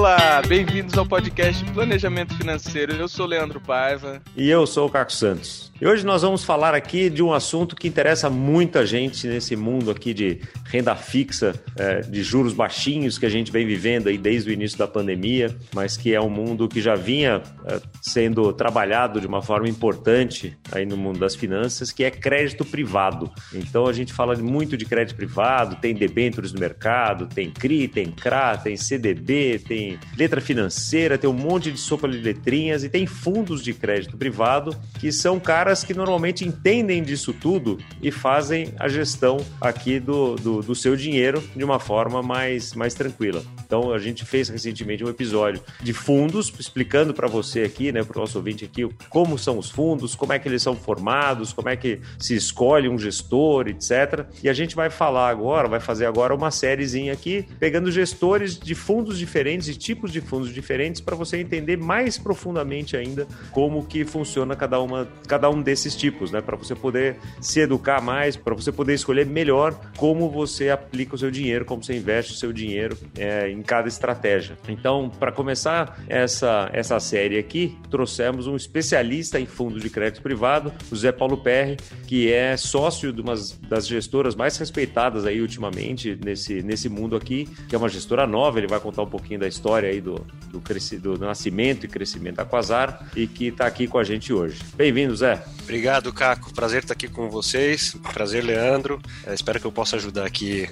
Olá, bem-vindos ao podcast Planejamento Financeiro. Eu sou Leandro Paiva. E eu sou o Carlos Santos. E hoje nós vamos falar aqui de um assunto que interessa muita gente nesse mundo aqui de renda fixa, é, de juros baixinhos que a gente vem vivendo aí desde o início da pandemia, mas que é um mundo que já vinha é, sendo trabalhado de uma forma importante aí no mundo das finanças, que é crédito privado. Então a gente fala muito de crédito privado, tem debêntures no mercado, tem CRI, tem CRA, tem CDB, tem letra financeira, tem um monte de sopa de letrinhas e tem fundos de crédito privado que são caras que normalmente entendem disso tudo e fazem a gestão aqui do, do, do seu dinheiro de uma forma mais, mais tranquila. Então, a gente fez recentemente um episódio de fundos, explicando para você aqui, né, para o nosso ouvinte aqui, como são os fundos, como é que eles são formados, como é que se escolhe um gestor, etc. E a gente vai falar agora, vai fazer agora uma sériezinha aqui, pegando gestores de fundos diferentes e tipos de fundos diferentes para você entender mais profundamente ainda como que funciona cada uma, cada um desses tipos, né? Para você poder se educar mais, para você poder escolher melhor como você aplica o seu dinheiro, como você investe o seu dinheiro é, em cada estratégia. Então, para começar essa, essa série aqui, trouxemos um especialista em fundos de crédito privado, o Zé Paulo Perry, que é sócio de uma das gestoras mais respeitadas aí ultimamente nesse, nesse mundo aqui, que é uma gestora nova, ele vai contar um pouquinho da história aí do, do, do nascimento e crescimento da Quasar e que está aqui com a gente hoje. Bem-vindo, Zé. Obrigado, Caco. Prazer estar aqui com vocês. Prazer, Leandro. É, espero que eu possa ajudar aqui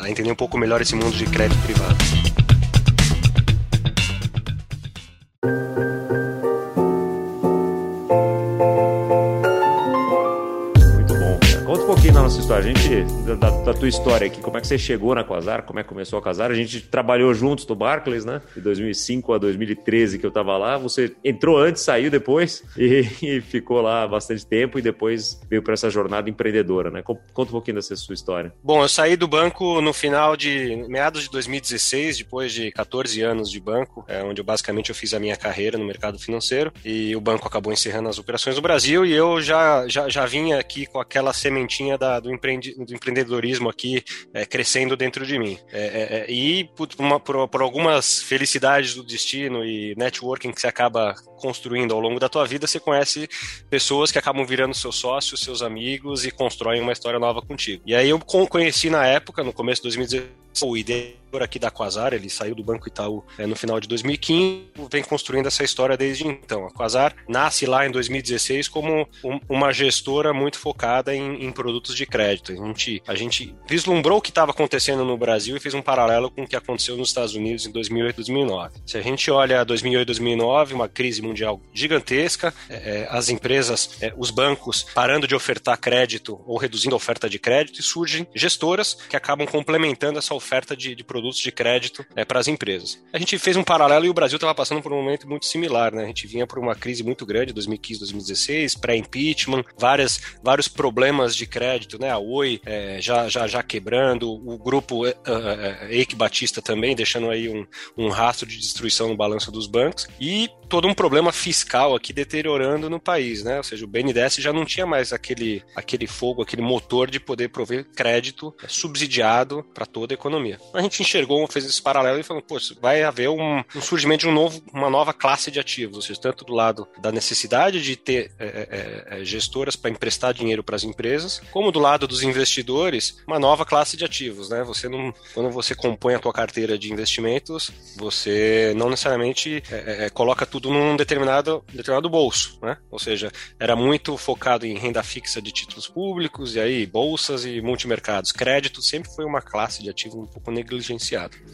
a entender um pouco melhor esse mundo de crédito privado. História, a gente, da, da, tua história aqui, como é que você chegou na Quasar, como é que começou a Quasar, a gente trabalhou juntos no Barclays, né? De 2005 a 2013 que eu tava lá, você entrou antes, saiu depois e, e ficou lá bastante tempo e depois veio para essa jornada empreendedora, né? Conta um pouquinho dessa sua história. Bom, eu saí do banco no final de meados de 2016, depois de 14 anos de banco, é, onde eu basicamente eu fiz a minha carreira no mercado financeiro e o banco acabou encerrando as operações no Brasil e eu já, já, já vinha aqui com aquela sementinha da, do, empreende, do empreendedorismo aqui é, crescendo dentro de mim. É, é, é e por, uma, por, por, algumas felicidades do destino e networking que você acaba construindo ao longo da tua vida, você conhece pessoas que acabam virando seus sócios, seus amigos e constroem uma história nova contigo. E aí eu conheci na época, no começo de 2016, o ideia aqui da Quasar, ele saiu do Banco Itaú é, no final de 2015, vem construindo essa história desde então. A Quasar nasce lá em 2016 como um, uma gestora muito focada em, em, produtos de crédito. A gente, a gente vislumbrou o que estava acontecendo no Brasil e fez um paralelo com o que aconteceu nos Estados Unidos em 2008 2009. Se a gente olha 2008 2009, uma crise mundial gigantesca, é, é, as empresas, é, os bancos parando de ofertar crédito ou reduzindo a oferta de crédito e surgem gestoras que acabam complementando essa oferta de, de produtos de crédito é, para as empresas. A gente fez um paralelo e o Brasil estava passando por um momento muito similar, né? A gente vinha por uma crise muito grande, 2015, 2016, pré-impeachment, várias, vários problemas de crédito, né? A Oi é, já, já, já quebrando, o grupo uh, Eike Batista também deixando aí um, um rastro de destruição no balanço dos bancos e todo um problema fiscal aqui deteriorando no país, né? Ou seja, o BNDES já não tinha mais aquele, aquele fogo, aquele motor de poder prover crédito subsidiado para toda a economia. A gente enxergou, fez esse paralelo e falou, pô, vai haver um, um, surgimento de um novo, uma nova classe de ativos, ou seja, tanto do lado da necessidade de ter é, é, gestoras para emprestar dinheiro para as empresas, como do lado dos investidores, uma nova classe de ativos, né? Você não, quando você compõe a tua carteira de investimentos, você não necessariamente é, coloca tudo num determinado, determinado bolso, né? Ou seja, era muito focado em renda fixa de títulos públicos, e aí bolsas e multimercados. Crédito sempre foi uma classe de ativo um pouco negligenciada.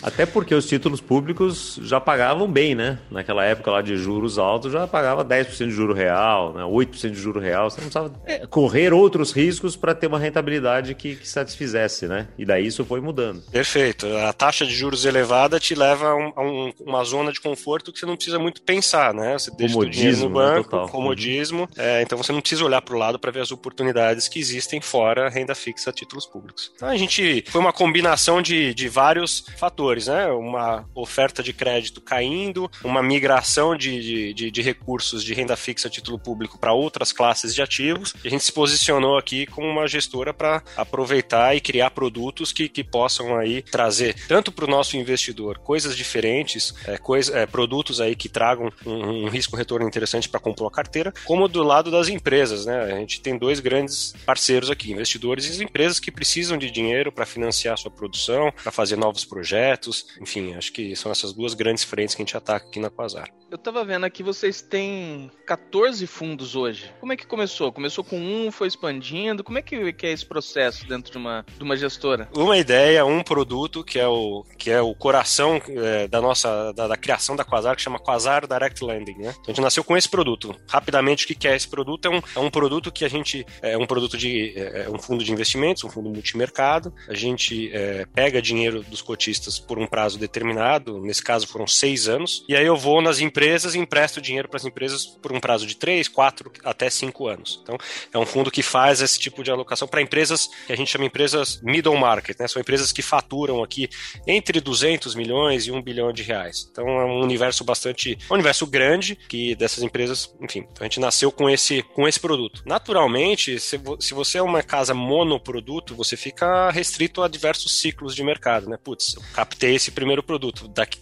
Até porque os títulos públicos já pagavam bem, né? Naquela época lá de juros altos, já pagava 10% de juro real, né? 8% de juro real. Você não precisava é, correr outros riscos para ter uma rentabilidade que, que, satisfizesse, né? E daí isso foi mudando. Perfeito. A taxa de juros elevada te leva a, um, a um, uma zona de conforto que você não precisa muito pensar né? Você deixa o dinheiro no né, banco, né, comodismo, é, então você não precisa olhar para o lado para ver as oportunidades que existem fora renda fixa a títulos públicos. Então a gente foi uma combinação de, de vários fatores, né? Uma oferta de crédito caindo, uma migração de, de, de recursos de renda fixa a título público para outras classes de ativos, e a gente se posicionou aqui como uma, gestora para aproveitar e criar produtos que, que possam aí trazer tanto para o nosso investidor coisas diferentes, é, coisa, é, produtos aí que tragam um, um risco retorno interessante para compor a carteira, como do lado das empresas, né? A gente tem dois grandes parceiros aqui, investidores e empresas que precisam de dinheiro para financiar sua produção, para fazer novos projetos, enfim, acho que são essas duas grandes frentes que a gente ataca aqui na Quasar. Eu estava vendo aqui, vocês têm 14 fundos hoje. Como é que começou? Começou com um, foi expandindo? Como é que, que é esse processo dentro de uma, de uma gestora? Uma ideia, um produto que é o, que é o coração é, da nossa da, da, criação da Quasar, que chama Quasar Direct Lending, né? Então a gente nasceu com esse produto. Rapidamente, o que é esse produto? É um, é um produto que a gente é um produto de é, é um fundo de investimentos, um fundo multimercado. A gente é, pega dinheiro dos cotistas por um prazo determinado. Nesse caso foram seis anos. E aí eu vou nas empresas e empresta o dinheiro para as empresas por um prazo de 3, 4, até 5 anos. Então, é um fundo que faz esse tipo de alocação para empresas que a gente chama empresas middle market, né? São empresas que faturam aqui entre 200 milhões e 1 bilhão de reais. Então, é um universo bastante, um universo grande que dessas empresas, enfim. Então, a gente nasceu com esse, com esse produto. Naturalmente, se, se você é uma casa monoproduto, você fica restrito a diversos ciclos de mercado, né? Putz, eu captei esse primeiro produto. Daqui,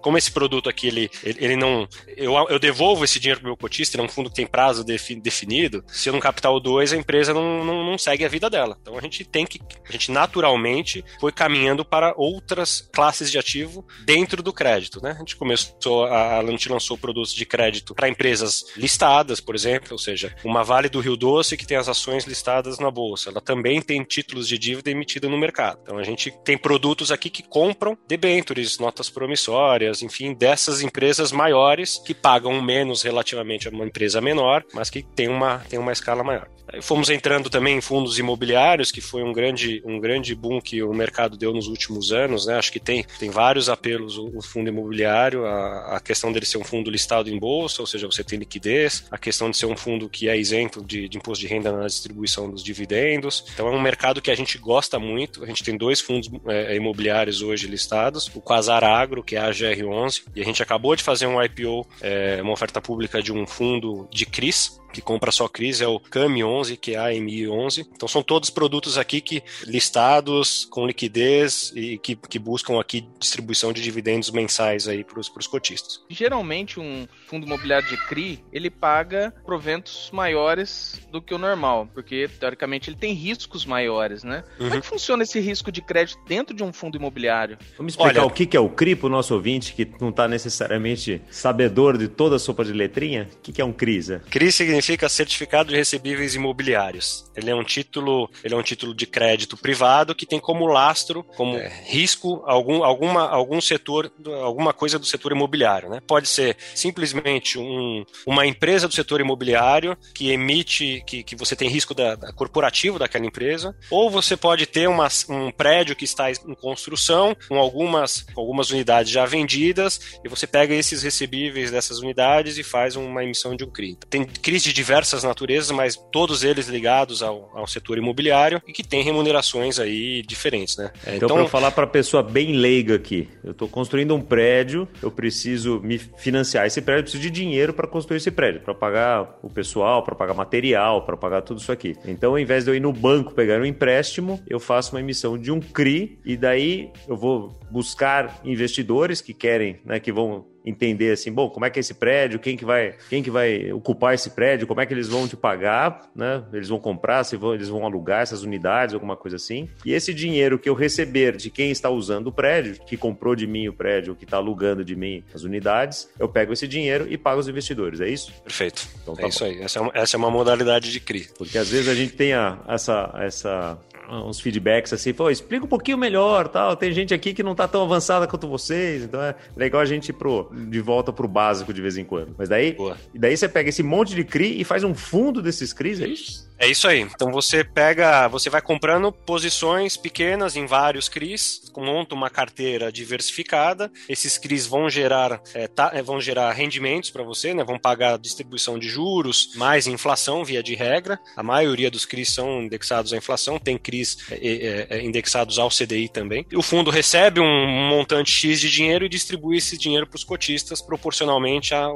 como esse produto aqui, ele, ele, ele não. Eu, eu devolvo esse dinheiro pro meu cotista, ele é um fundo que tem prazo defi, definido. Se eu não captar o 2, a empresa não, não, não, segue a vida dela. Então a gente tem que. A gente naturalmente foi caminhando para outras classes de ativo dentro do crédito. Né? A gente começou, a, a gente lançou produtos de crédito para empresas listadas, por exemplo, ou seja, uma Vale do Rio Doce que tem as ações listadas na bolsa. Ela também tem títulos de dívida emitida no mercado. Então a gente tem produtos aqui que compram debentures, notas promissórias, enfim, dessas empresas maiores que pagam menos relativamente a uma empresa menor, mas que tem uma, tem uma escala maior. Fomos entrando também em fundos imobiliários, que foi um grande, um grande boom que o mercado deu nos últimos anos. Né? Acho que tem, tem vários apelos o, o fundo imobiliário, a, a, questão dele ser um fundo listado em bolsa, ou seja, você tem liquidez, a questão de ser um fundo que é isento de, de imposto de renda na distribuição dos dividendos. Então é um mercado que a gente gosta muito. A gente tem dois fundos é, imobiliários hoje listados, o Quasar Agro, que é a GR11, e a gente acabou de fazer um IPO, é, uma oferta pública de um fundo de CRIs, que compra só Cris é o CAMI 11, que é a AMI 11. Então são todos produtos aqui que listados com liquidez e que, que buscam aqui distribuição de dividendos mensais aí para os cotistas. Geralmente um fundo imobiliário de CRI, ele paga proventos maiores do que o normal, porque teoricamente ele tem riscos maiores, né? Uhum. Como é que funciona esse risco de crédito dentro de um fundo imobiliário? Vamos explicar Olha, o que é o CRI para o nosso ouvinte que não está necessariamente sabedor de toda a sopa de letrinha? O que é um CRI? CRI significa significa certificado de recebíveis imobiliários. Ele é um título, ele é um título de crédito privado que tem como lastro, como é. risco algum, alguma, algum setor, alguma coisa do setor imobiliário, né? Pode ser simplesmente um, uma empresa do setor imobiliário que emite, que, que você tem risco da, da corporativo daquela empresa, ou você pode ter uma, um prédio que está em construção com algumas, algumas unidades já vendidas e você pega esses recebíveis dessas unidades e faz uma emissão de um CRI. Tem CRIs de diversas naturezas, mas todos eles ligados ao, ao setor imobiliário e que têm remunerações aí diferentes, né? É, então, então para falar para a pessoa bem leiga aqui, eu estou construindo um prédio, eu preciso me financiar esse prédio, eu preciso de dinheiro para construir esse prédio, para pagar o pessoal, para pagar material, para pagar tudo isso aqui. Então, ao invés de eu ir no banco pegar um empréstimo, eu faço uma emissão de um CRI e daí eu vou buscar investidores que querem, né, que vão entender assim, bom, como é que é esse prédio, quem que vai, quem que vai ocupar esse prédio, como é que eles vão te pagar, né? Eles vão comprar, se vão, eles vão alugar essas unidades, alguma coisa assim. E esse dinheiro que eu receber de quem está usando o prédio, que comprou de mim o prédio, que está alugando de mim as unidades, eu pego esse dinheiro e pago os investidores, é isso? Perfeito. Então, tá é isso bom. aí. Essa é, uma, essa é uma modalidade de CRI. Porque às vezes a gente tem a, essa, essa uns feedbacks assim, pô, explica um pouquinho melhor, tal. Tem gente aqui que não tá tão avançada quanto vocês, então é legal a gente ir pro, de volta pro básico de vez em quando. Mas daí, Boa. daí você pega esse monte de CRI e faz um fundo desses CRIs, é isso? É isso aí. Então você pega, você vai comprando posições pequenas em vários CRIs, monta uma carteira diversificada. Esses CRIs vão gerar, é, tá, vão gerar rendimentos para você, né? Vão pagar distribuição de juros, mais inflação via de regra. A maioria dos CRIs são indexados à inflação, tem CRIs é, é, é indexados ao CDI também. O fundo recebe um montante X de dinheiro e distribui esse dinheiro para os cotistas proporcionalmente à,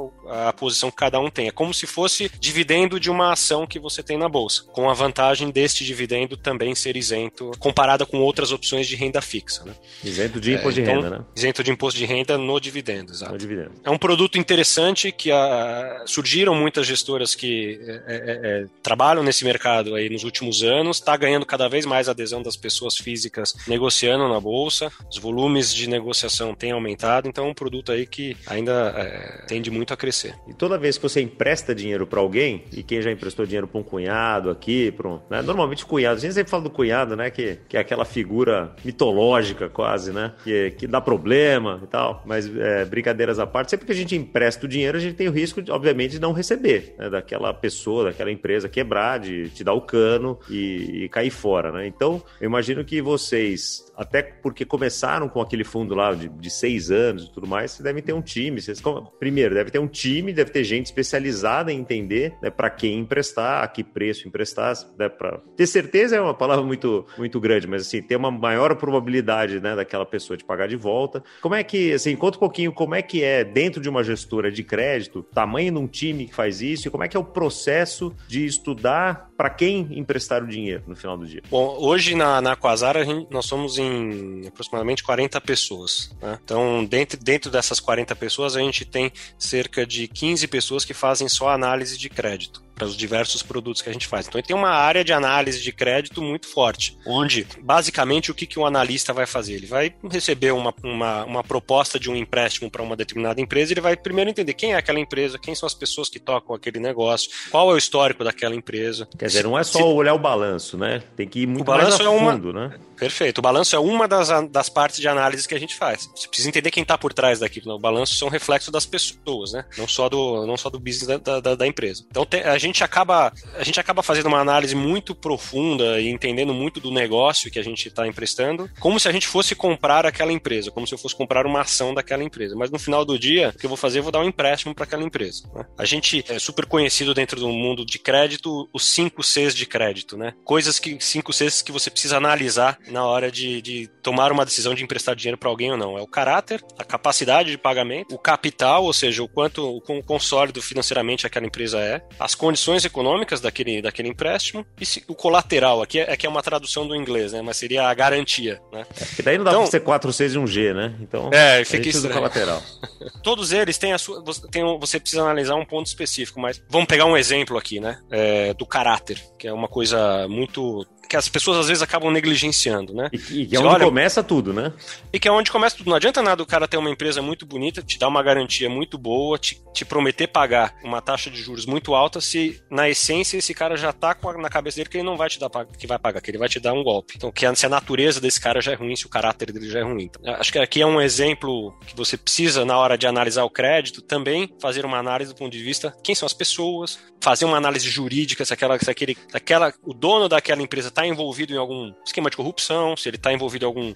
à posição que cada um tem. É como se fosse dividendo de uma ação que você tem na bolsa. Anos, com a vantagem deste dividendo também ser isento comparada com outras opções de renda fixa. Né? Isento de imposto é, então, de renda, né? Isento de imposto de renda no dividendo, exato. No dividendo. É um produto interessante que a, ah, surgiram muitas gestoras que é, é, é, trabalham nesse mercado aí nos últimos anos, está ganhando cada vez mais adesão das pessoas físicas negociando na bolsa, os volumes de negociação têm aumentado, então é um produto aí que ainda é, tende muito a crescer. E toda vez que você empresta dinheiro para alguém, e quem já emprestou dinheiro para um cunhado aqui, para um, né? normalmente cunhado, a gente sempre fala do cunhado, né, que, que é aquela figura mitológica quase, né, que, que dá problema e tal, mas é, brincadeiras à parte, sempre que a gente empresta o dinheiro, a gente tem o risco, de, obviamente, de não receber, né, daquela pessoa, daquela empresa quebrar, de te dar o cano e, e cair fora, né? Então, eu imagino que vocês, até porque começaram com aquele fundo lá de, de seis anos e tudo mais, vocês devem ter um time. Vocês, primeiro, deve ter um time, deve ter gente especializada em entender né, para quem emprestar, a que preço emprestar. Né, pra... Ter certeza é uma palavra muito, muito grande, mas assim, ter uma maior probabilidade né, daquela pessoa de pagar de volta. Como é que, assim, conta um pouquinho como é que é dentro de uma gestora de crédito, tamanho de um time que faz isso e como é que é o processo de estudar para quem emprestar o dinheiro no final do dia? Bom, hoje na, na Quasar nós somos em aproximadamente 40 pessoas. Né? Então, dentro, dentro dessas 40 pessoas, a gente tem cerca de 15 pessoas que fazem só análise de crédito para os diversos produtos que a gente faz. Então, tem uma área de análise de crédito muito forte, onde, basicamente, o que, que o analista vai fazer? Ele vai receber uma, uma, uma proposta de um empréstimo para uma determinada empresa, ele vai primeiro entender quem é aquela empresa, quem são as pessoas que tocam aquele negócio, qual é o histórico daquela empresa. Quer dizer, não é só Se... olhar o balanço, né? Tem que ir muito mais a fundo, é uma... né? Perfeito. O balanço é uma das, das partes de análise que a gente faz. Você precisa entender quem está por trás daquilo. Né? O balanço são reflexo das pessoas, né? Não só do, não só do business da, da, da empresa. Então, te, a gente acaba a gente acaba fazendo uma análise muito profunda e entendendo muito do negócio que a gente está emprestando, como se a gente fosse comprar aquela empresa, como se eu fosse comprar uma ação daquela empresa. Mas no final do dia, o que eu vou fazer, eu vou dar um empréstimo para aquela empresa. Né? A gente é super conhecido dentro do mundo de crédito, os 5 Cs de crédito, né? Coisas que 5 Cs que você precisa analisar na hora de, de tomar uma decisão de emprestar dinheiro para alguém ou não. É o caráter, a capacidade de pagamento, o capital, ou seja, o quanto o quão sólido financeiramente aquela empresa é, as condições econômicas daquele, daquele empréstimo e se, o colateral, aqui é, aqui é uma tradução do inglês, né? Mas seria a garantia, né? É, porque daí não dá então, pra ser 4, 6 e 1 G, né? Então, é, fica isso colateral. Todos eles têm a sua. Tem, você precisa analisar um ponto específico, mas vamos pegar um exemplo aqui, né? É, do caráter, que é uma coisa muito que as pessoas às vezes acabam negligenciando, né? E, e é onde olha, começa tudo, né? E que é onde começa tudo. Não adianta nada o cara ter uma empresa muito bonita, te dar uma garantia muito boa, te, te prometer pagar uma taxa de juros muito alta, se na essência esse cara já tá a, na cabeça dele que ele não vai te dar que vai pagar, que ele vai te dar um golpe. Então, que a, se a natureza desse cara já é ruim, se o caráter dele já é ruim. Então, acho que aqui é um exemplo que você precisa, na hora de analisar o crédito, também fazer uma análise do ponto de vista quem são as pessoas, fazer uma análise jurídica, se aquela, se aquele, aquela, o dono daquela empresa está envolvido em algum esquema de corrupção, se ele está envolvido em algum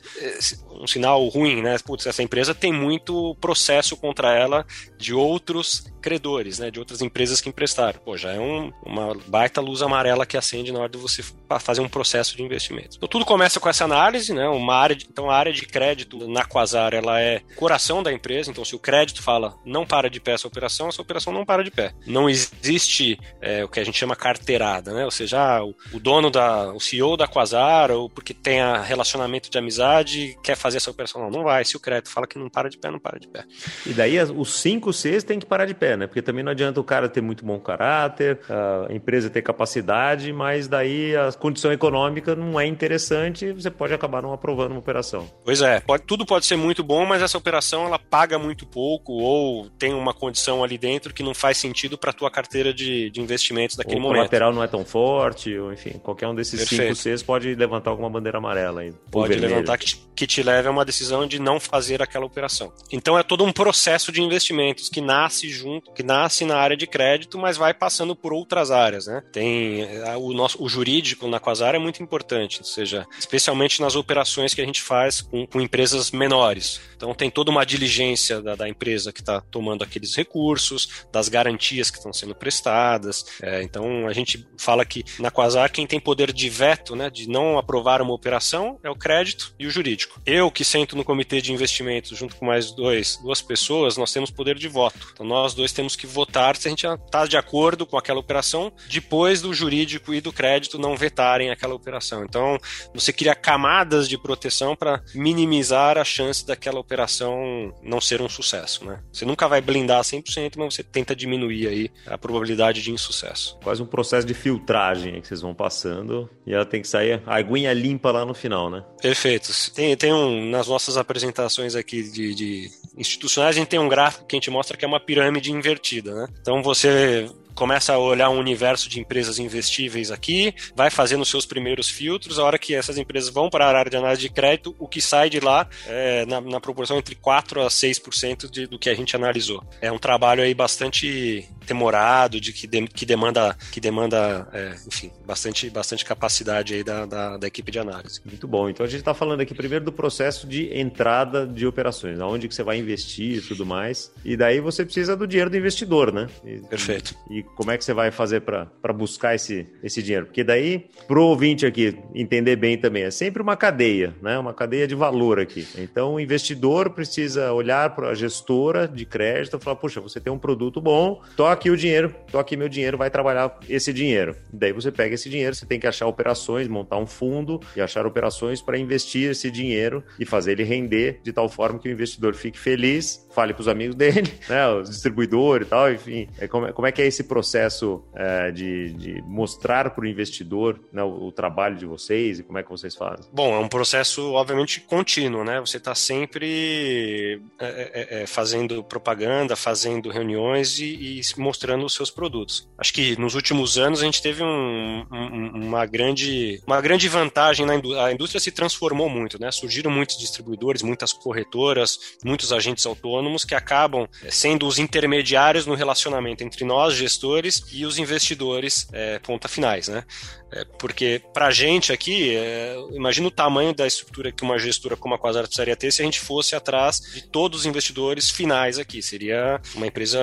um sinal ruim, né? Putz, essa empresa tem muito processo contra ela de outros credores, né? De outras empresas que emprestaram. Pô, já é um, uma baita luz amarela que acende na hora de você fazer um processo de investimento. Então tudo começa com essa análise, né? Uma área de, então a área de crédito na Quasar ela é coração da empresa. Então se o crédito fala não para de pé essa operação, essa operação não para de pé. Não existe é, o que a gente chama carteirada, né? Ou seja, ah, o, o dono da, o CEO da Quasar ou porque tem relacionamento de amizade quer fazer essa operação não, não vai. Se o crédito fala que não para de pé, não para de pé. E daí os 5 Cs tem que parar de pé, né? Porque também não adianta o cara ter muito bom caráter, a empresa ter capacidade, mas daí a condição econômica não é interessante, você pode acabar não aprovando uma operação. Pois é, pode, tudo pode ser muito bom, mas essa operação ela paga muito pouco ou tem uma condição ali dentro que não faz sentido para a tua carteira de, de investimentos naquele momento. O lateral não é tão forte, ou enfim, qualquer um desses 5 Cs pode levantar alguma bandeira amarela aí. Pode levantar que, que te leve a uma decisão de não fazer aquela operação. Então é todo um processo de investimentos que nasce junto, que nasce na área de crédito, mas vai passando por outras áreas, né? Tem é, o nosso o jurídico na Quasar é muito importante, ou seja, especialmente nas operações que a gente faz com, com empresas menores. Então tem toda uma diligência da, da empresa que está tomando aqueles recursos, das garantias que estão sendo prestadas. É, então a gente fala que na Quasar quem tem poder de veto né, de não aprovar uma operação é o crédito e o jurídico. Eu que sento no comitê de investimentos junto com mais dois, duas pessoas, nós temos poder de voto. Então nós dois temos que votar se a gente está de acordo com aquela operação, depois do jurídico e do crédito não vetarem aquela operação. Então você cria camadas de proteção para minimizar a chance daquela operação não ser um sucesso, né? Você nunca vai blindar 100%, mas você tenta diminuir aí a probabilidade de insucesso. Quase um processo de filtragem que vocês vão passando e ela tem que sair a aguinha limpa lá no final, né? Perfeito. Tem, tem um, nas nossas apresentações aqui de, de institucionais, a gente tem um gráfico que a gente mostra que é uma pirâmide invertida, né? Então você começa a olhar um universo de empresas investíveis aqui, vai fazendo os seus primeiros filtros, a hora que essas empresas vão para a área de análise de crédito, o que sai de lá é na, na proporção entre 4% a 6% de, do que a gente analisou. É um trabalho aí bastante demorado, de que, de, que demanda, que demanda é, enfim, bastante, bastante capacidade aí da, da, da, equipe de análise. Muito bom. Então a gente está falando aqui primeiro do processo de entrada de operações, aonde que você vai investir e tudo mais. E daí você precisa do dinheiro do investidor, né? E, Perfeito. E, e como é que você vai fazer para buscar esse, esse dinheiro? Porque daí, pro ouvinte aqui entender bem também, é sempre uma cadeia, né? Uma cadeia de valor aqui. Então o investidor precisa olhar para a gestora de crédito e falar, puxa, você tem um produto bom, toca aqui o dinheiro, tô aqui meu dinheiro, vai trabalhar esse dinheiro. Daí você pega esse dinheiro, você tem que achar operações, montar um fundo e achar operações para investir esse dinheiro e fazer ele render de tal forma que o investidor fique feliz, fale para os amigos dele, né, os distribuidores e tal, enfim. É como, é, como é que é esse processo é, de, de, mostrar para o investidor né, o, o, trabalho de vocês e como é que vocês fazem? Bom, é um processo, obviamente, contínuo, né? Você está sempre é, é, fazendo propaganda, fazendo reuniões e, e mostrando os seus produtos. Acho que nos últimos anos a gente teve um, um, uma, grande, uma grande vantagem na indústria. A indústria se transformou muito, né? Surgiram muitos distribuidores, muitas corretoras, muitos agentes autônomos que acabam eh, sendo os intermediários no relacionamento entre nós, gestores, e os investidores é, ponta finais, né? É, porque para a gente aqui, é, imagina o tamanho da estrutura que uma gestora como a Quasar precisaria ter se a gente fosse atrás de todos os investidores finais aqui. Seria uma empresa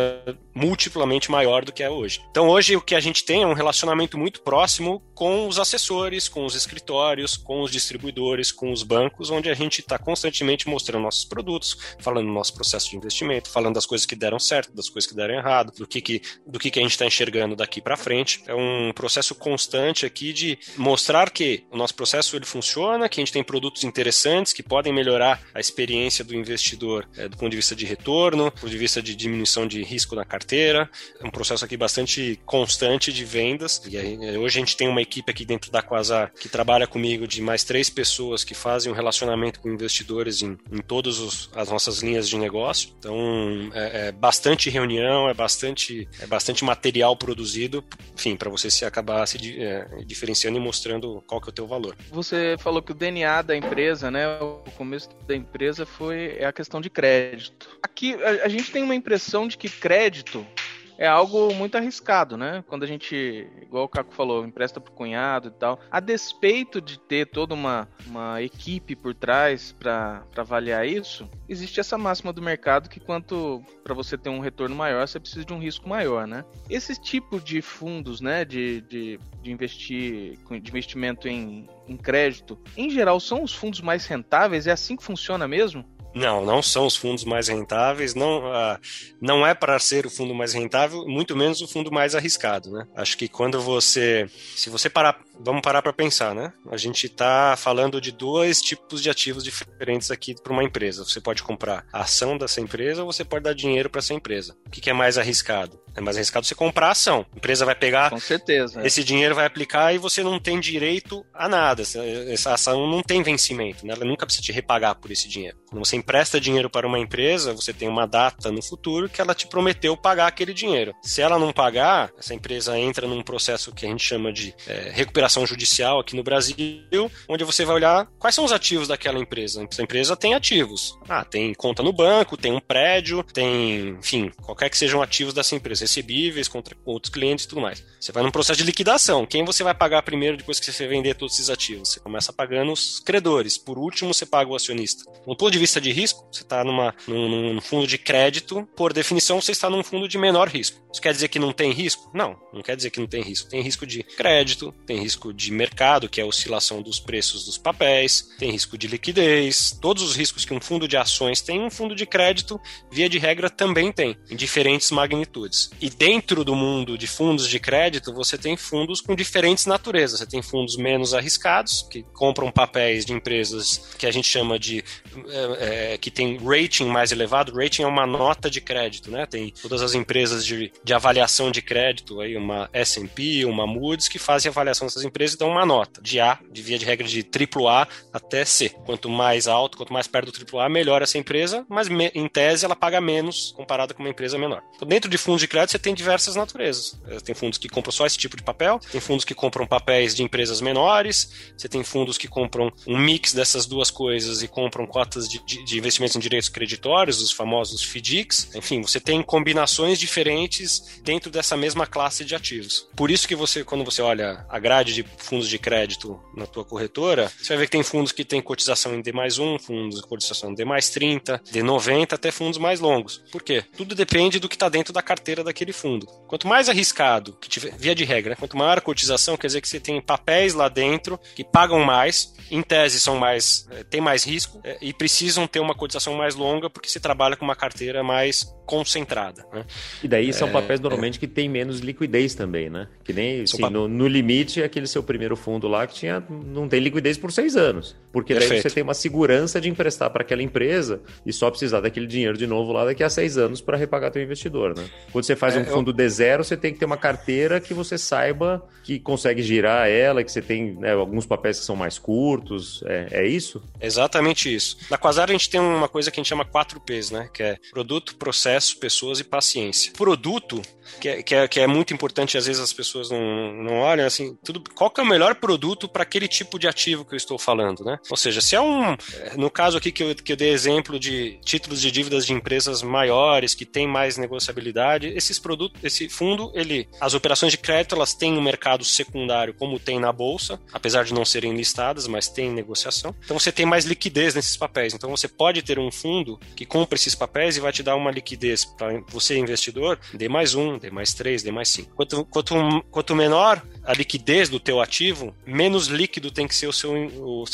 multiplamente maior do que é hoje. Então hoje o que a gente tem é um relacionamento muito próximo com os assessores, com os escritórios, com os distribuidores, com os bancos, onde a gente está constantemente mostrando nossos produtos, falando do nosso processo de investimento, falando das coisas que deram certo, das coisas que deram errado, do que, que, do que, que a gente está enxergando daqui para frente. É um processo constante aqui de mostrar que o nosso processo ele funciona, que a gente tem produtos interessantes que podem melhorar a experiência do investidor é, do ponto de vista de retorno, do ponto de vista de diminuição de risco na carteira. É um processo aqui bastante constante de vendas. E aí, é, hoje a gente tem uma equipe aqui dentro da Quasar que trabalha comigo de mais três pessoas que fazem um relacionamento com investidores em, em todas as nossas linhas de negócio. Então é, é bastante reunião, é bastante, é bastante material produzido, enfim, para você se acabar se é, diferenciando e mostrando qual que é o teu valor. Você falou que o DNA da empresa, né, o começo da empresa foi é a questão de crédito. Aqui a, a gente tem uma impressão de que crédito é algo muito arriscado, né? Quando a gente, igual o Caco falou, empresta pro cunhado e tal. A despeito de ter toda uma, uma equipe por trás para avaliar isso, existe essa máxima do mercado que quanto para você ter um retorno maior, você precisa de um risco maior, né? Esse tipo de fundos, né, de, de, de investir, de investimento em, em crédito, em geral, são os fundos mais rentáveis? É assim que funciona mesmo? Não, não são os fundos mais rentáveis, não, uh, não é para ser o fundo mais rentável, muito menos o fundo mais arriscado, né? Acho que quando você, se você parar, vamos parar para pensar, né? A gente está falando de dois tipos de ativos diferentes aqui para uma empresa. Você pode comprar a ação dessa empresa ou você pode dar dinheiro para essa empresa. O que, que é mais arriscado? É mais arriscado você comprar a ação. A empresa vai pegar. Com certeza. É. Esse dinheiro vai aplicar e você não tem direito a nada. Essa ação não tem vencimento, né? Ela nunca precisa te repagar por esse dinheiro. Quando você empresta dinheiro para uma empresa, você tem uma data no futuro que ela te prometeu pagar aquele dinheiro. Se ela não pagar, essa empresa entra num processo que a gente chama de é, recuperação judicial aqui no Brasil, onde você vai olhar quais são os ativos daquela empresa. Essa empresa tem ativos. Ah, tem conta no banco, tem um prédio, tem, enfim, qualquer que sejam ativos dessa empresa recebíveis contra outros clientes e tudo mais. Você vai num processo de liquidação. Quem você vai pagar primeiro depois que você vender todos esses ativos? Você começa pagando os credores. Por último, você paga o acionista. Do ponto de vista de risco, você está num, num fundo de crédito, por definição, você está num fundo de menor risco. Isso quer dizer que não tem risco? Não, não quer dizer que não tem risco. Tem risco de crédito, tem risco de mercado, que é a oscilação dos preços dos papéis, tem risco de liquidez, todos os riscos que um fundo de ações tem, um fundo de crédito, via de regra, também tem, em diferentes magnitudes. E dentro do mundo de fundos de crédito, você tem fundos com diferentes naturezas. Você tem fundos menos arriscados, que compram papéis de empresas que a gente chama de. É, é, que tem rating mais elevado. Rating é uma nota de crédito, né? Tem todas as empresas de, de avaliação de crédito, aí uma SP, uma Moody's, que fazem avaliação dessas empresas e dão uma nota de A, de via de regra de AAA até C. Quanto mais alto, quanto mais perto do AAA, melhor essa empresa, mas em tese ela paga menos comparada com uma empresa menor. Então, dentro de fundos de crédito, você tem diversas naturezas. Tem fundos que compram só esse tipo de papel, tem fundos que compram papéis de empresas menores, você tem fundos que compram um mix dessas duas coisas e compram cotas de, de, de investimentos em direitos creditórios, os famosos FDICs. Enfim, você tem combinações diferentes dentro dessa mesma classe de ativos. Por isso que você, quando você olha a grade de fundos de crédito na tua corretora, você vai ver que tem fundos que têm cotização em D mais 1, fundos de cotização em D mais 30, D90, até fundos mais longos. Por quê? Tudo depende do que está dentro da carteira daquele fundo. Quanto mais arriscado, que tiver, via de regra, né? quanto maior a cotização, quer dizer que você tem papéis lá dentro que pagam mais, em tese são mais, é, tem mais risco é, e precisam ter uma cotização mais longa porque se trabalha com uma carteira mais concentrada. Né? E daí são é, papéis normalmente é. que tem menos liquidez também, né? Que nem assim, no, no, limite aquele seu primeiro fundo lá que tinha não tem liquidez por seis anos, porque Perfeito. daí você tem uma segurança de emprestar para aquela empresa e só precisar daquele dinheiro de novo lá daqui a seis anos para repagar teu investidor, né? Quando você faz é, um fundo eu... de zero, você tem que ter uma carteira que você saiba que consegue girar ela, que você tem né, alguns papéis que são mais curtos, é, é isso? Exatamente isso. Na Quasar a gente tem uma coisa que a gente chama 4 Ps, né? Que é produto, processo, pessoas e paciência. Produto que é, que é, que é muito importante, às vezes as pessoas não, não olham assim, tudo, qual que é o melhor produto para aquele tipo de ativo que eu estou falando, né? Ou seja, se é um, no caso aqui que eu, que eu dei exemplo de títulos de dívidas de empresas maiores, que tem mais negociabilidade, esses produtos, esse fundo, ele, as operações de crédito, elas têm um mercado secundário como tem na bolsa, apesar de não serem listadas, mas tem negociação. Então você tem mais liquidez nesses papéis. Então você pode ter um fundo que compra esses papéis e vai te dar uma liquidez para você investidor, dê mais um, D mais 3, D mais 5. Quanto, quanto, quanto menor a liquidez do teu ativo, menos líquido tem que ser o seu,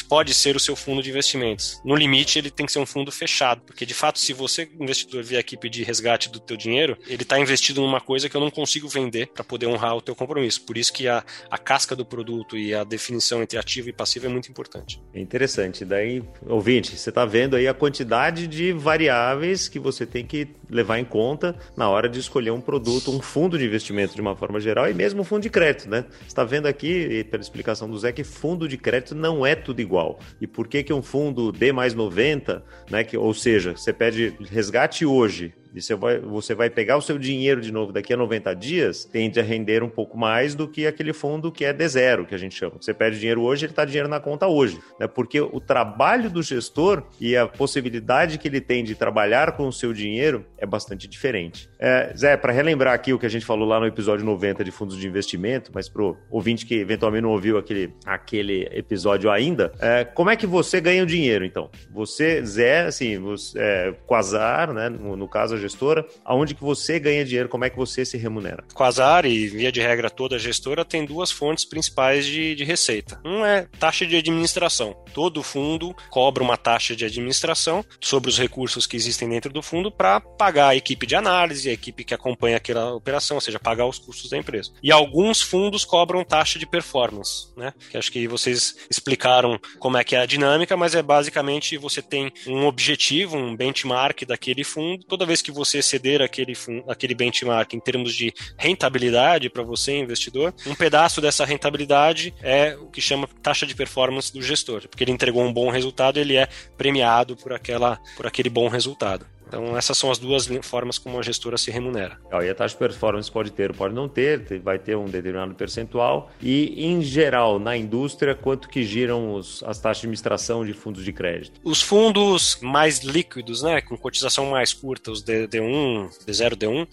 pode ser o seu fundo de investimentos. No limite, ele tem que ser um fundo fechado, porque de fato, se você, investidor, vier aqui pedir resgate do teu dinheiro, ele está investido numa coisa que eu não consigo vender para poder honrar o teu compromisso. Por isso que a, a casca do produto e a definição entre ativo e passivo é muito importante. É interessante. Daí, ouvinte, você está vendo aí a quantidade de variáveis que você tem que levar em conta na hora de escolher um produto, um fundo de investimento de uma forma geral e mesmo um fundo de crédito, né? está vendo aqui, pela explicação do Zé, que fundo de crédito não é tudo igual. E por que, que um fundo D mais 90, né, que, ou seja, você pede resgate hoje, e você vai, você vai pegar o seu dinheiro de novo daqui a 90 dias, tende a render um pouco mais do que aquele fundo que é de zero, que a gente chama. Você pede dinheiro hoje, ele está dinheiro na conta hoje. Né? Porque o trabalho do gestor e a possibilidade que ele tem de trabalhar com o seu dinheiro é bastante diferente. É, Zé, para relembrar aqui o que a gente falou lá no episódio 90 de fundos de investimento, mas para o ouvinte que eventualmente não ouviu aquele, aquele episódio ainda, é, como é que você ganha o dinheiro, então? Você, Zé, assim, você, é, Quasar, né, no, no caso gestora, aonde que você ganha dinheiro, como é que você se remunera? Quasar e via de regra toda gestora tem duas fontes principais de, de receita. Um é taxa de administração. Todo fundo cobra uma taxa de administração sobre os recursos que existem dentro do fundo para pagar a equipe de análise, a equipe que acompanha aquela operação, ou seja, pagar os custos da empresa. E alguns fundos cobram taxa de performance, né? Que acho que vocês explicaram como é que é a dinâmica, mas é basicamente você tem um objetivo, um benchmark daquele fundo. Toda vez que que você exceder aquele, aquele benchmark em termos de rentabilidade para você, investidor, um pedaço dessa rentabilidade é o que chama taxa de performance do gestor, porque ele entregou um bom resultado, ele é premiado por, aquela, por aquele bom resultado. Então, essas são as duas formas como a gestora se remunera. E a taxa de performance pode ter, pode não ter, vai ter um determinado percentual. E, em geral, na indústria, quanto que giram os, as taxas de administração de fundos de crédito? Os fundos mais líquidos, né, com cotização mais curta, os D1, D0, D1,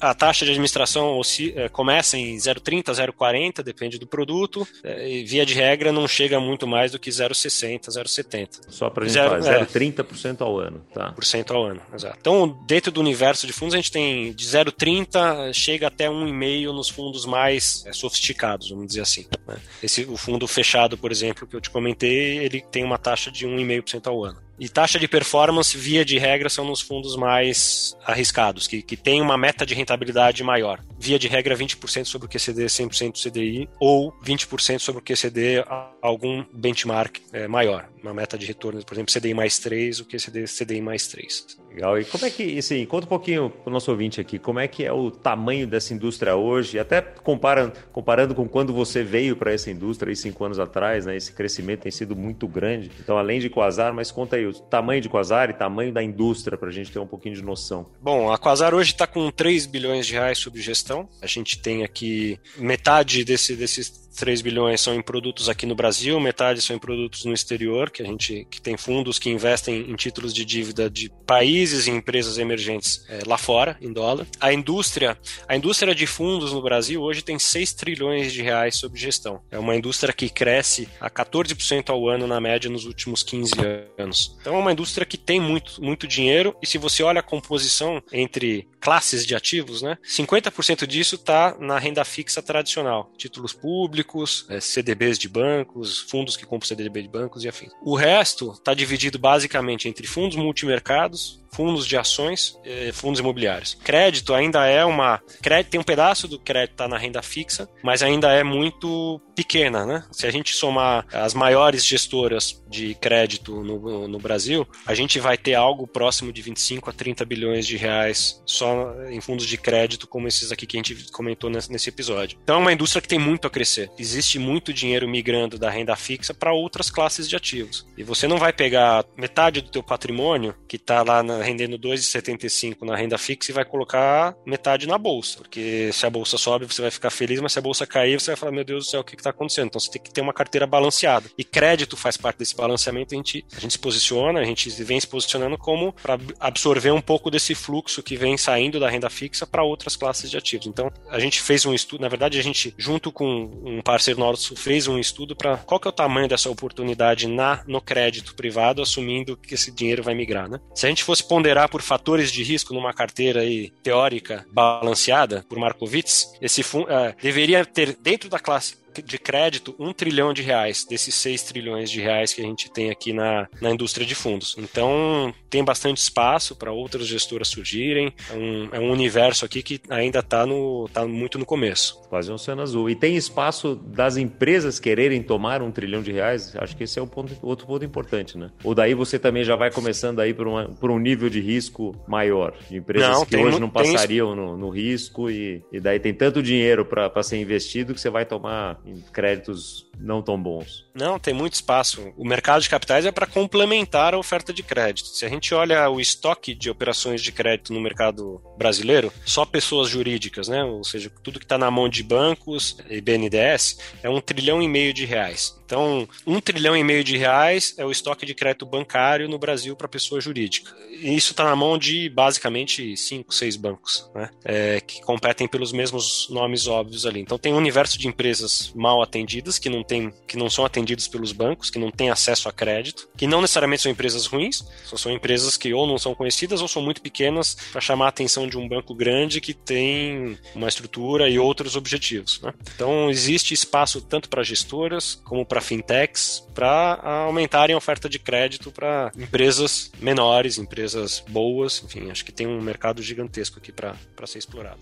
a taxa de administração eh, começa em 0,30, 0,40, depende do produto, eh, e via de regra não chega muito mais do que 0,60, 0,70. Só para a gente falar, 0,30% é, ao ano, tá? Por cento ao ano, exato. Então, dentro do universo de fundos, a gente tem de 0,30 chega até 1,5 nos fundos mais é, sofisticados, vamos dizer assim. Né? Esse, o fundo fechado, por exemplo, que eu te comentei, ele tem uma taxa de 1,5% ao ano. E taxa de performance, via de regra, são nos fundos mais arriscados, que, que tem uma meta de rentabilidade maior. Via de regra, 20% sobre o QCD 100% CDI ou 20% sobre o QCD algum benchmark é, maior. Uma meta de retorno, por exemplo, CDI mais 3, o QCD CDI mais 3. Legal. E como é que, assim, conta um pouquinho para o nosso ouvinte aqui, como é que é o tamanho dessa indústria hoje, até comparando, comparando com quando você veio para essa indústria aí cinco anos atrás, né? Esse crescimento tem sido muito grande. Então, além de Quasar, mas conta aí o tamanho de Quasar e tamanho da indústria para a gente ter um pouquinho de noção. Bom, a Quasar hoje está com 3 bilhões de reais sob gestão. A gente tem aqui metade desse, desses 3 bilhões são em produtos aqui no Brasil, metade são em produtos no exterior, que a gente que tem fundos que investem em títulos de dívida de países e empresas emergentes é, lá fora, em dólar. A indústria, a indústria de fundos no Brasil hoje tem 6 trilhões de reais sob gestão. É uma indústria que cresce a 14% ao ano na média nos últimos 15 anos. Então é uma indústria que tem muito, muito dinheiro e se você olha a composição entre classes de ativos, né, 50% disso está na renda fixa tradicional, títulos públicos públicos, é, CDBs de bancos, fundos que compram CDB de bancos e afim. O resto está dividido basicamente entre fundos multimercados, fundos de ações, eh, fundos imobiliários. Crédito ainda é uma. Crédito, tem um pedaço do crédito tá na renda fixa, mas ainda é muito pequena, né? Se a gente somar as maiores gestoras de crédito no, no Brasil, a gente vai ter algo próximo de 25 a 30 bilhões de reais só em fundos de crédito, como esses aqui que a gente comentou nesse episódio. Então é uma indústria que tem muito a crescer. Existe muito dinheiro migrando da renda fixa para outras classes de ativos. E você não vai pegar metade do teu patrimônio que está lá na rendendo 2,75 na renda fixa e vai colocar metade na bolsa. Porque se a bolsa sobe, você vai ficar feliz, mas se a bolsa cair, você vai falar, meu Deus do céu, o que está acontecendo? Então você tem que ter uma carteira balanceada. E crédito faz parte desse balanceamento, a gente, a gente se posiciona, a gente vem se posicionando como para absorver um pouco desse fluxo que vem saindo da renda fixa para outras classes de ativos. Então, a gente fez um estudo, na verdade, a gente, junto com um parceiro nosso, fez um estudo para qual que é o tamanho dessa oportunidade na, no crédito privado, assumindo que esse dinheiro vai migrar. Né? Se a gente fosse ponderar por fatores de risco numa carteira aí, teórica balanceada por Markowitz, esse fundo uh, deveria ter dentro da classe de crédito um trilhão de reais desses 6 trilhões de reais que a gente tem aqui na, na indústria de fundos. Então tem bastante espaço para outras gestoras surgirem. É um, é um universo aqui que ainda está tá muito no começo. Quase um oceano azul. E tem espaço das empresas quererem tomar um trilhão de reais? Acho que esse é um ponto, outro ponto importante, né? Ou daí você também já vai começando aí por, uma, por um nível de risco maior, de empresas não, que hoje não passariam no, no, risco e, e daí tem tanto dinheiro para ser investido que você vai tomar em créditos não tão bons. Não, tem muito espaço. O mercado de capitais é para complementar a oferta de crédito. Se a gente olha o estoque de operações de crédito no mercado brasileiro, só pessoas jurídicas, né? Ou seja, tudo que está na mão de bancos e BNDES é um trilhão e meio de reais. Então, um trilhão e meio de reais é o estoque de crédito bancário no Brasil para pessoa jurídica. E isso está na mão de basicamente cinco, seis bancos, né? É, que competem pelos mesmos nomes óbvios ali. Então, tem um universo de empresas mal atendidas que não tem, que não são atendidos pelos bancos, que não têm acesso a crédito, que não necessariamente são empresas ruins, só são empresas que ou não são conhecidas ou são muito pequenas para chamar a atenção de um banco grande que tem uma estrutura e outros objetivos. Né? Então existe espaço tanto para gestoras como para fintechs para aumentarem a oferta de crédito para empresas menores, empresas boas, enfim, acho que tem um mercado gigantesco aqui para ser explorado.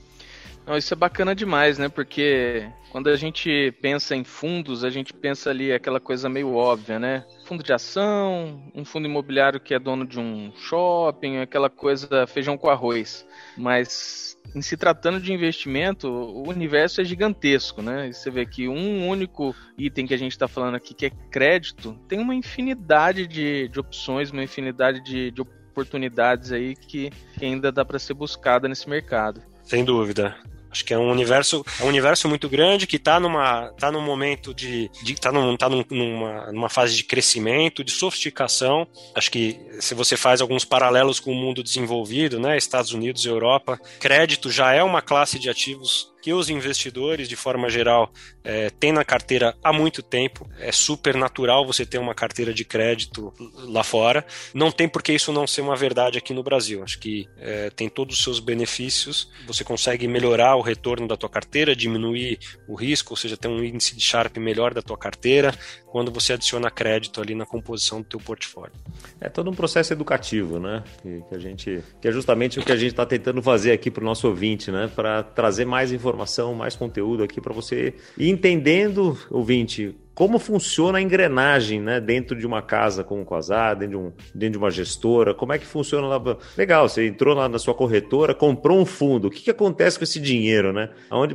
Não, isso é bacana demais, né? Porque quando a gente pensa em fundos, a gente pensa ali aquela coisa meio óbvia, né? Fundo de ação, um fundo imobiliário que é dono de um shopping, aquela coisa feijão com arroz. Mas em se tratando de investimento, o universo é gigantesco, né? E você vê que um único item que a gente está falando aqui, que é crédito, tem uma infinidade de, de opções, uma infinidade de, de oportunidades aí que, que ainda dá para ser buscada nesse mercado. Sem dúvida. Acho que é um universo, é um universo muito grande que está numa, tá num momento de, de tá, num, tá numa, numa fase de crescimento, de sofisticação. Acho que se você faz alguns paralelos com o mundo desenvolvido, né, Estados Unidos, Europa, crédito já é uma classe de ativos que os investidores, de forma geral, é, têm na carteira há muito tempo. É super natural você ter uma carteira de crédito lá fora. Não tem por que isso não ser uma verdade aqui no Brasil. Acho que é, tem todos os seus benefícios. Você consegue melhorar o retorno da tua carteira, diminuir o risco, ou seja, ter um índice de Sharp melhor da tua carteira quando você adiciona crédito ali na composição do teu portfólio. É todo um processo educativo, né? Que, que a gente, que é justamente o que a gente está tentando fazer aqui para o nosso ouvinte, né? Para trazer mais informações informação, mais conteúdo aqui para você ir entendendo, ouvinte, como funciona a engrenagem né, dentro de uma casa com o Quasar, dentro de, um, dentro de uma gestora, como é que funciona lá. Legal, você entrou lá na sua corretora, comprou um fundo, o que, que acontece com esse dinheiro, né?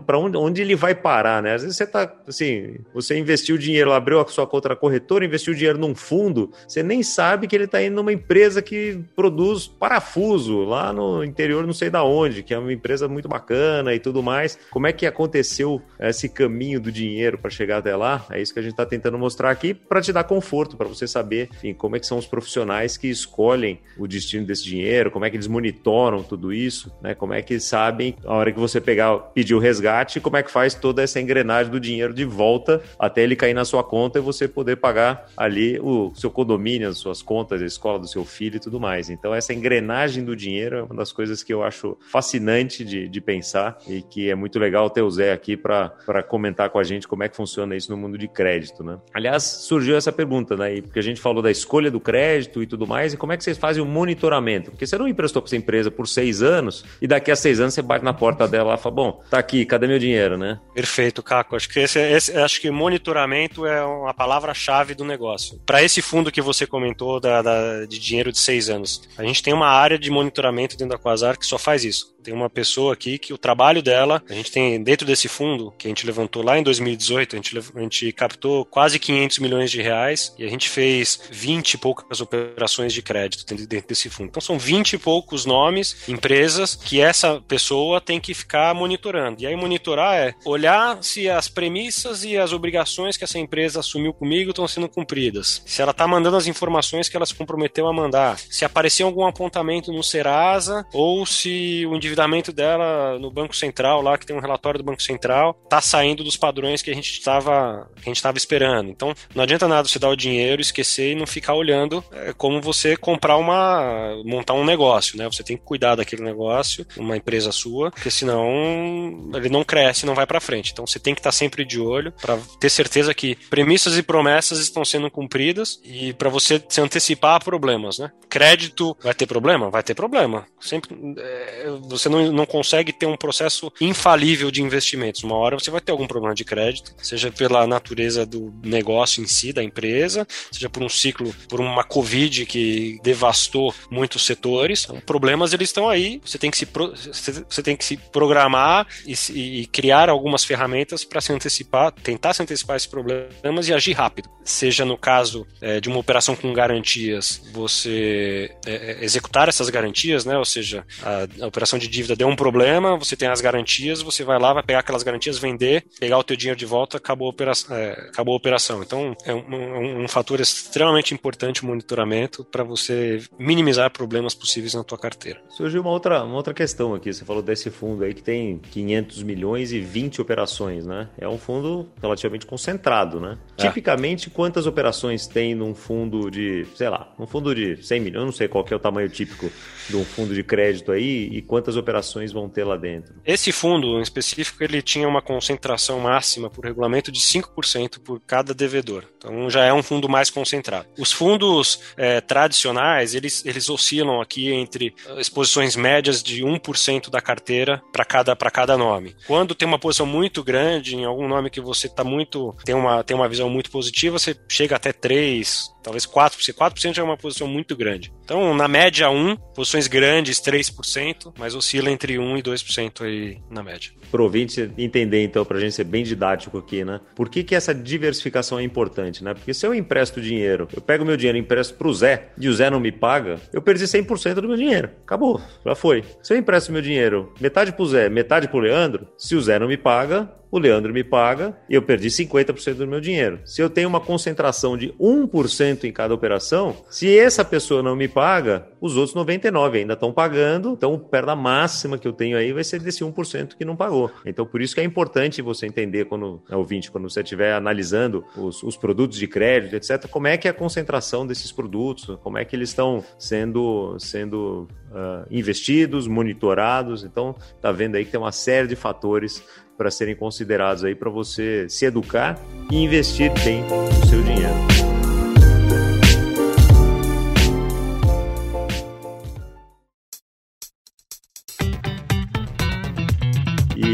Para onde, onde ele vai parar, né? Às vezes você está assim, você investiu dinheiro, abriu a sua conta corretora, investiu dinheiro num fundo, você nem sabe que ele está indo numa empresa que produz parafuso lá no interior, não sei da onde, que é uma empresa muito bacana e tudo mais. Como é que aconteceu esse caminho do dinheiro para chegar até lá? É isso que a gente está tentando mostrar aqui para te dar conforto, para você saber enfim, como é que são os profissionais que escolhem o destino desse dinheiro, como é que eles monitoram tudo isso, né? Como é que sabem a hora que você pegar, pedir o resgate, como é que faz toda essa engrenagem do dinheiro de volta até ele cair na sua conta e você poder pagar ali o seu condomínio, as suas contas, a escola do seu filho e tudo mais. Então essa engrenagem do dinheiro é uma das coisas que eu acho fascinante de, de pensar e que é muito legal ter o Zé aqui para comentar com a gente como é que funciona isso no mundo de crédito crédito, né? Aliás, surgiu essa pergunta, né? Porque a gente falou da escolha do crédito e tudo mais, e como é que vocês fazem o monitoramento? Porque você não emprestou para essa empresa por seis anos e daqui a seis anos você bate na porta dela e fala, bom, tá aqui, cadê meu dinheiro, né? Perfeito, Caco. Acho que esse, esse acho que monitoramento é uma palavra-chave do negócio. Para esse fundo que você comentou da, da, de dinheiro de seis anos, a gente tem uma área de monitoramento dentro da Quasar que só faz isso. Tem uma pessoa aqui que o trabalho dela, a gente tem dentro desse fundo que a gente levantou lá em 2018, a gente, a gente captou quase 500 milhões de reais e a gente fez 20 e poucas operações de crédito dentro desse fundo. Então são 20 e poucos nomes, empresas que essa pessoa tem que ficar monitorando. E aí monitorar é olhar se as premissas e as obrigações que essa empresa assumiu comigo estão sendo cumpridas. Se ela está mandando as informações que ela se comprometeu a mandar. Se apareceu algum apontamento no Serasa ou se o endividamento dela no Banco Central, lá que tem um relatório do Banco Central, está saindo dos padrões que a gente estava a gente estava esperando. Então, não adianta nada você dar o dinheiro, esquecer e não ficar olhando é, como você comprar uma. montar um negócio, né? Você tem que cuidar daquele negócio, uma empresa sua, porque senão ele não cresce, não vai para frente. Então, você tem que estar sempre de olho para ter certeza que premissas e promessas estão sendo cumpridas e para você se antecipar a problemas, né? Crédito vai ter problema? Vai ter problema. Sempre é, você não, não consegue ter um processo infalível de investimentos. Uma hora você vai ter algum problema de crédito, seja pela natureza do negócio em si, da empresa, seja por um ciclo, por uma Covid que devastou muitos setores. Então, problemas eles estão aí, você tem que se, você tem que se programar e, e criar algumas ferramentas para se antecipar, tentar se antecipar esses problemas e agir rápido. Seja no caso é, de uma operação com garantias, você é, é executar essas garantias, né? ou seja, a, a operação de dívida deu um problema, você tem as garantias, você vai lá, vai pegar aquelas garantias, vender, pegar o teu dinheiro de volta, acabou a operação. É, acabou a operação. Então, é um, um fator extremamente importante o monitoramento para você minimizar problemas possíveis na tua carteira. Surgiu uma outra, uma outra questão aqui. Você falou desse fundo aí que tem 500 milhões e 20 operações, né? É um fundo relativamente concentrado, né? É. Tipicamente, quantas operações tem num fundo de, sei lá, um fundo de 100 milhões? Eu não sei qual que é o tamanho típico de um fundo de crédito aí e quantas operações vão ter lá dentro. Esse fundo, em específico, ele tinha uma concentração máxima por regulamento de 5% por cada devedor. Então já é um fundo mais concentrado. Os fundos é, tradicionais, eles, eles oscilam aqui entre exposições médias de 1% da carteira para cada, cada nome. Quando tem uma posição muito grande em algum nome que você está muito tem uma, tem uma visão muito positiva, você chega até 3, talvez 4%. 4% já é uma posição muito grande. Então, na média 1, posições grandes 3%, mas oscila entre 1 e 2% aí na média. Pro ouvinte entender, então, para a gente ser bem didático aqui, né? Por que, que essa diversificação é importante, né? Porque se eu empresto dinheiro, eu pego meu dinheiro e empresto pro Zé, e o Zé não me paga, eu perdi 100% do meu dinheiro. Acabou, já foi. Se eu empresto meu dinheiro metade pro Zé, metade pro Leandro, se o Zé não me paga, o Leandro me paga e eu perdi 50% do meu dinheiro. Se eu tenho uma concentração de 1% em cada operação, se essa pessoa não me paga, os outros 99 ainda estão pagando, então perda máxima que eu tenho aí vai ser desse 1% que não pagou. Então por isso que é importante você entender quando é ouvinte, quando você estiver analisando os, os produtos de crédito, etc, como é que é a concentração desses produtos, como é que eles estão sendo sendo uh, investidos, monitorados. Então tá vendo aí que tem uma série de fatores para serem considerados aí para você se educar e investir bem o seu dinheiro.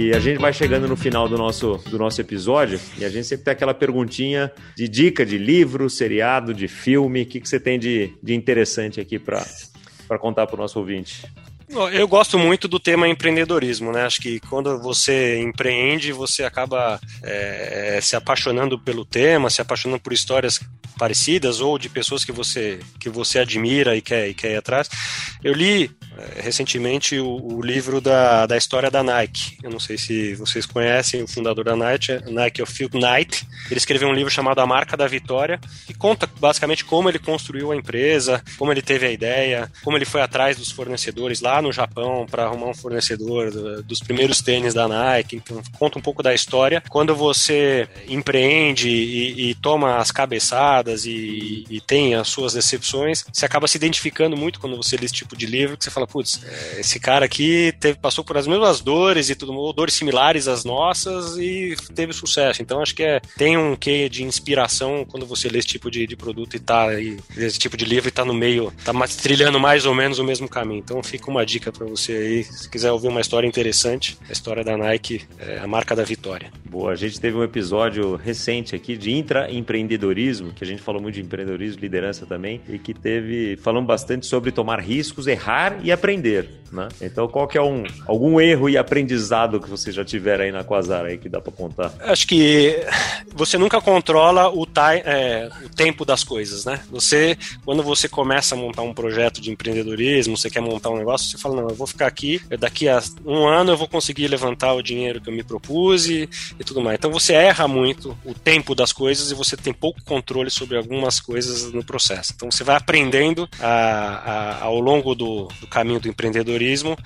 E a gente vai chegando no final do nosso, do nosso episódio e a gente sempre tem aquela perguntinha de dica de livro, seriado, de filme. O que, que você tem de, de interessante aqui para contar para o nosso ouvinte? Eu gosto muito do tema empreendedorismo, né? Acho que quando você empreende, você acaba é, se apaixonando pelo tema, se apaixonando por histórias parecidas ou de pessoas que você, que você admira e quer, e quer ir atrás. Eu li é, recentemente o, o, livro da, da história da Nike. Eu não sei se vocês conhecem o fundador da Nike, Nike, o Phil Knight. Ele escreveu um livro chamado A Marca da Vitória, que conta basicamente como ele construiu a empresa, como ele teve a ideia, como ele foi atrás dos fornecedores lá no Japão para arrumar um fornecedor do, dos primeiros tênis da Nike. Então, conta um pouco da história. Quando você empreende e, e toma as cabeçadas e, e, tem as suas decepções, você acaba se identificando muito quando você lê esse tipo de livro, que você fala, putz, esse cara aqui teve, passou por as mesmas dores e tudo, dores similares às nossas e teve sucesso. Então, acho que é, tem um quê de inspiração quando você lê esse tipo de, de produto e tá aí, esse tipo de livro e tá no meio, tá trilhando mais ou menos o mesmo caminho. Então, fica uma dica para você aí, se quiser ouvir uma história interessante, a história da Nike, é a marca da vitória. Boa, a gente teve um episódio recente aqui de intraempreendedorismo, que a gente falou muito de empreendedorismo, liderança também, e que teve, falando bastante sobre tomar riscos, errar e aprender, né? Então, qual que é um, algum erro e aprendizado que você já tiver aí na Quasar aí que dá para contar? Acho que você nunca controla o, time, é, o tempo das coisas, né? Você, quando você começa a montar um projeto de empreendedorismo, você quer montar um negócio, você fala, não, eu vou ficar aqui, daqui a um ano eu vou conseguir levantar o dinheiro que eu me propus e, e tudo mais. Então você erra muito o tempo das coisas e você tem pouco controle sobre algumas coisas no processo. Então você vai aprendendo a, a, ao longo do, do, caminho do empreendedorismo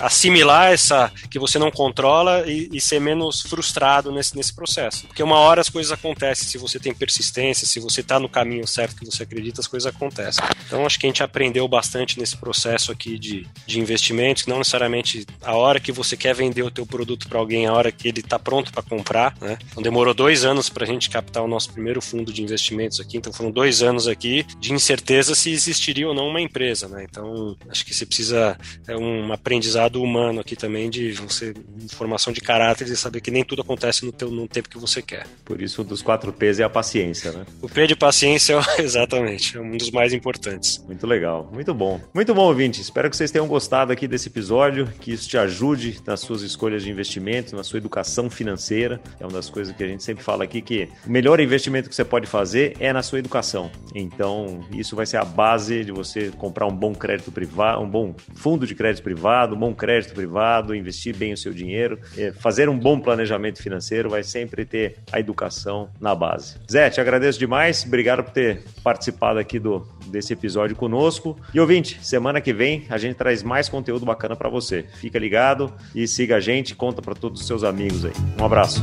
assimilar essa que você não controla e, e, ser menos frustrado nesse, nesse processo. Porque uma hora as coisas acontecem, se você tem persistência, se você está no caminho certo que você acredita, as coisas acontecem. Então acho que a gente aprendeu bastante nesse processo aqui de, de investimentos, não necessariamente a hora que você quer vender o teu produto para alguém, a hora que ele está pronto para comprar, né? Então demorou dois anos para a gente captar o nosso primeiro fundo de investimentos aqui, então foram dois anos aqui de incerteza se existiria ou não uma empresa, né? Então acho que você precisa é um aprendizado humano aqui também de você formação de caráter e saber que nem tudo acontece no teu no tempo que você quer. Por isso um dos quatro P's é a paciência, né? O P de paciência, exatamente, é um dos mais importantes. Muito legal, muito bom, muito bom, ouvinte. Espero que vocês tenham gostado aqui desse episódio, que isso te ajude nas suas escolhas de investimento, na sua educação financeira. É uma das coisas que a gente sempre fala aqui que o melhor investimento que você pode fazer é na sua educação. Então, isso vai ser a base de você comprar um bom crédito privado, um bom fundo de crédito privado, bom crédito privado, investir bem o seu dinheiro, é, fazer um bom planejamento financeiro, vai sempre ter a educação na base. Zé, te agradeço demais, obrigado por ter participado aqui do, desse episódio conosco. E ouvinte, semana que vem a gente traz mais conteúdo bacana para você. Fica ligado e siga a gente, conta para todos os seus amigos aí. Um abraço.